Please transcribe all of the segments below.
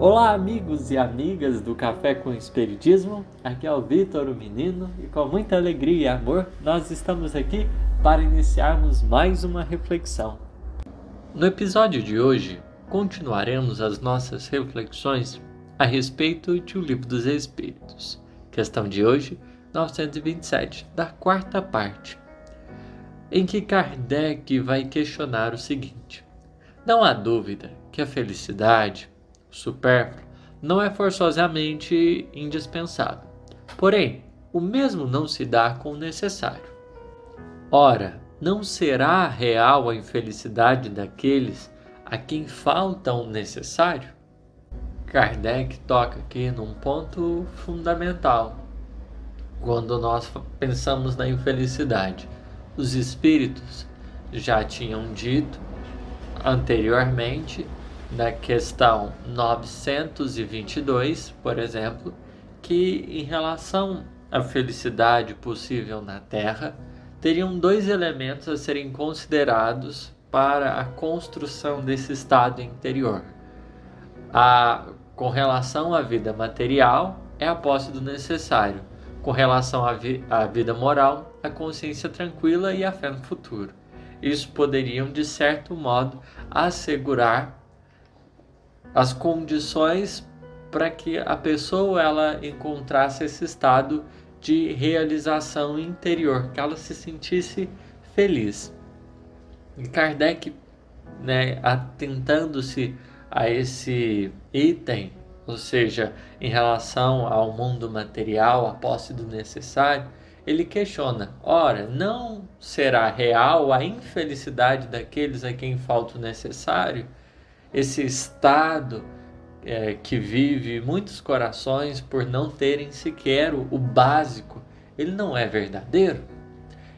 Olá, amigos e amigas do Café com Espiritismo. Aqui é o Vitor, o menino, e com muita alegria e amor nós estamos aqui para iniciarmos mais uma reflexão. No episódio de hoje, continuaremos as nossas reflexões a respeito de O Livro dos Espíritos. Questão de hoje, 927, da quarta parte, em que Kardec vai questionar o seguinte: Não há dúvida que a felicidade supérfluo não é forçosamente indispensável. Porém, o mesmo não se dá com o necessário. Ora, não será real a infelicidade daqueles a quem falta o necessário? Kardec toca aqui num ponto fundamental. Quando nós pensamos na infelicidade, os espíritos já tinham dito anteriormente na questão 922, por exemplo, que em relação à felicidade possível na Terra, teriam dois elementos a serem considerados para a construção desse estado interior. A, com relação à vida material, é a posse do necessário. Com relação à, vi, à vida moral, a consciência tranquila e a fé no futuro. Isso poderiam, de certo modo, assegurar as condições para que a pessoa ela encontrasse esse estado de realização interior, que ela se sentisse feliz. E Kardec, né, atentando-se a esse item, ou seja, em relação ao mundo material, a posse do necessário, ele questiona: ora, não será real a infelicidade daqueles a quem falta o necessário? Esse estado é, que vive muitos corações por não terem sequer o, o básico, ele não é verdadeiro?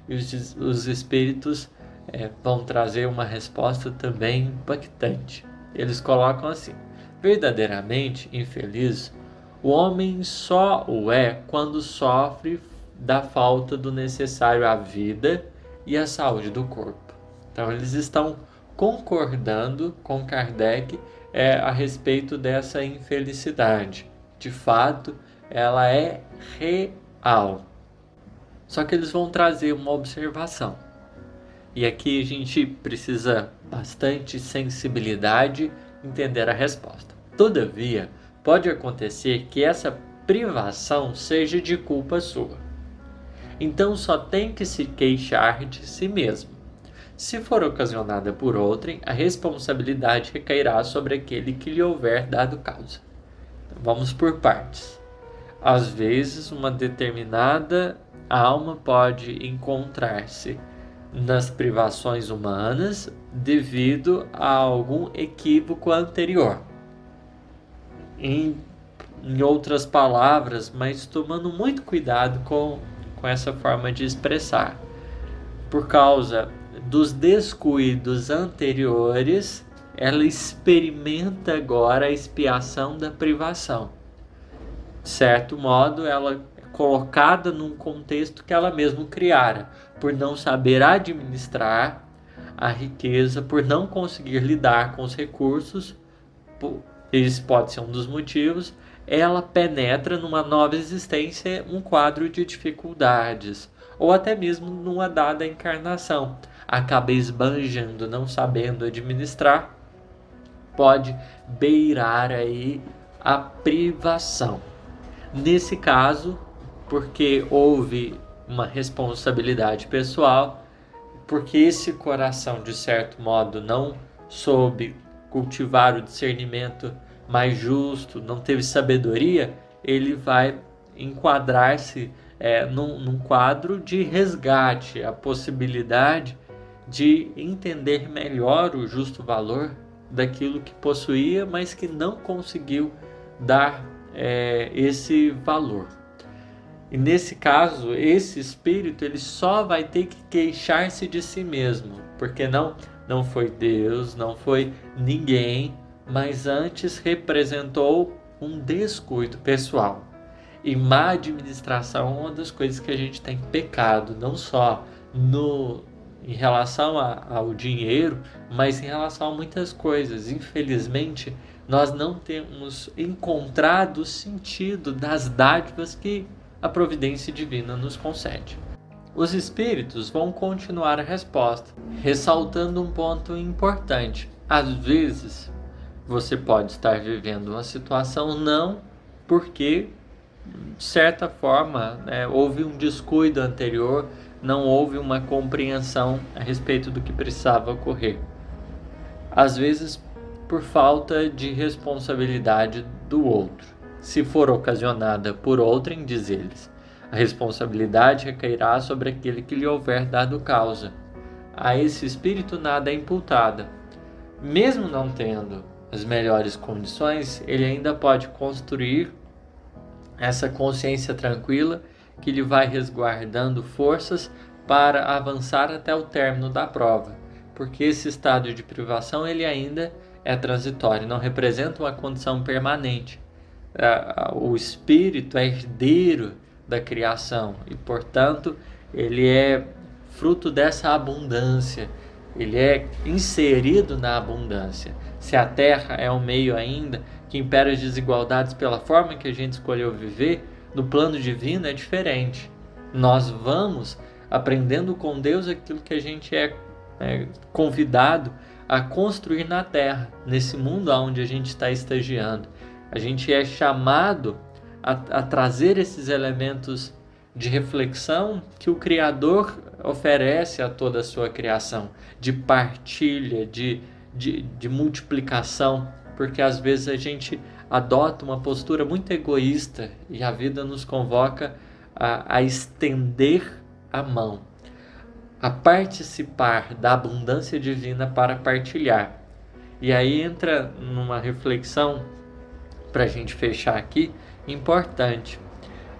E os, os espíritos é, vão trazer uma resposta também impactante. Eles colocam assim: verdadeiramente infeliz, o homem só o é quando sofre da falta do necessário à vida e à saúde do corpo. Então, eles estão concordando com Kardec é, a respeito dessa infelicidade. De fato, ela é real. Só que eles vão trazer uma observação. E aqui a gente precisa bastante sensibilidade entender a resposta. Todavia, pode acontecer que essa privação seja de culpa sua. Então só tem que se queixar de si mesmo se for ocasionada por outrem, a responsabilidade recairá sobre aquele que lhe houver dado causa. Então, vamos por partes. Às vezes, uma determinada alma pode encontrar-se nas privações humanas devido a algum equívoco anterior. Em, em outras palavras, mas tomando muito cuidado com, com essa forma de expressar. Por causa dos descuidos anteriores, ela experimenta agora a expiação da privação. De certo modo, ela é colocada num contexto que ela mesma criara, por não saber administrar a riqueza, por não conseguir lidar com os recursos, esse pode ser um dos motivos, ela penetra numa nova existência um quadro de dificuldades, ou até mesmo numa dada encarnação acaba esbanjando, não sabendo administrar, pode beirar aí a privação. Nesse caso, porque houve uma responsabilidade pessoal, porque esse coração, de certo modo, não soube cultivar o discernimento mais justo, não teve sabedoria, ele vai enquadrar-se é, num, num quadro de resgate, a possibilidade de entender melhor o justo valor daquilo que possuía, mas que não conseguiu dar é, esse valor. E nesse caso, esse espírito ele só vai ter que queixar-se de si mesmo, porque não não foi Deus, não foi ninguém, mas antes representou um descuido pessoal. E má administração é uma das coisas que a gente tem pecado, não só no em relação a, ao dinheiro, mas em relação a muitas coisas. Infelizmente, nós não temos encontrado o sentido das dádivas que a providência divina nos concede. Os espíritos vão continuar a resposta, ressaltando um ponto importante. Às vezes, você pode estar vivendo uma situação não porque, de certa forma, né, houve um descuido anterior, não houve uma compreensão a respeito do que precisava ocorrer. Às vezes, por falta de responsabilidade do outro. Se for ocasionada por outrem, diz eles, a responsabilidade recairá sobre aquele que lhe houver dado causa. A esse espírito nada é imputada. Mesmo não tendo as melhores condições, ele ainda pode construir essa consciência tranquila que lhe vai resguardando forças para avançar até o término da prova, porque esse estado de privação ele ainda é transitório, não representa uma condição permanente. O espírito é herdeiro da criação e, portanto, ele é fruto dessa abundância, ele é inserido na abundância. Se a terra é um meio ainda que impera as desigualdades pela forma que a gente escolheu viver, no plano divino é diferente. Nós vamos aprendendo com Deus aquilo que a gente é, é convidado a construir na terra, nesse mundo onde a gente está estagiando. A gente é chamado a, a trazer esses elementos de reflexão que o Criador oferece a toda a sua criação, de partilha, de, de, de multiplicação, porque às vezes a gente adota uma postura muito egoísta e a vida nos convoca a, a estender a mão, a participar da abundância divina para partilhar. E aí entra numa reflexão para a gente fechar aqui importante.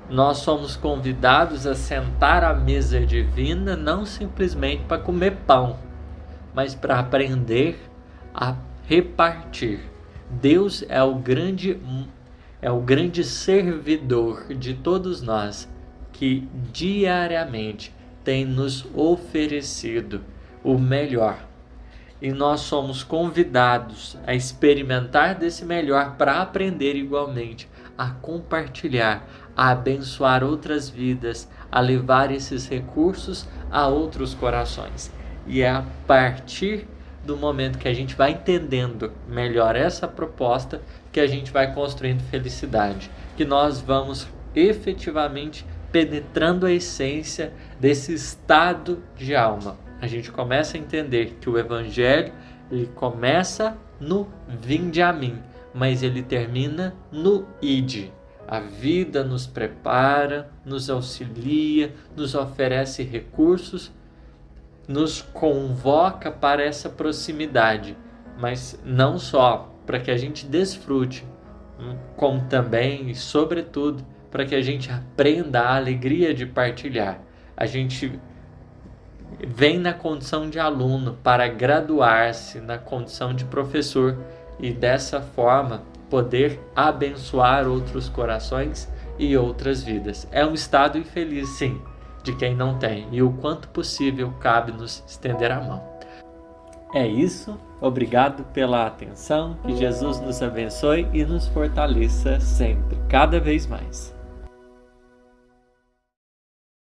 Nós somos convidados a sentar à mesa divina não simplesmente para comer pão, mas para aprender a repartir. Deus é o grande é o grande servidor de todos nós que diariamente tem nos oferecido o melhor. E nós somos convidados a experimentar desse melhor para aprender igualmente a compartilhar, a abençoar outras vidas, a levar esses recursos a outros corações. E é a partir do momento que a gente vai entendendo melhor essa proposta que a gente vai construindo felicidade, que nós vamos efetivamente penetrando a essência desse estado de alma. A gente começa a entender que o evangelho ele começa no vinde a mim, mas ele termina no ide. A vida nos prepara, nos auxilia, nos oferece recursos, nos convoca para essa proximidade, mas não só para que a gente desfrute, hum, como também e sobretudo para que a gente aprenda a alegria de partilhar. A gente vem na condição de aluno para graduar-se na condição de professor e dessa forma poder abençoar outros corações e outras vidas. É um estado infeliz, sim, de quem não tem, e o quanto possível cabe nos estender a mão. É isso, obrigado pela atenção, que Jesus nos abençoe e nos fortaleça sempre, cada vez mais.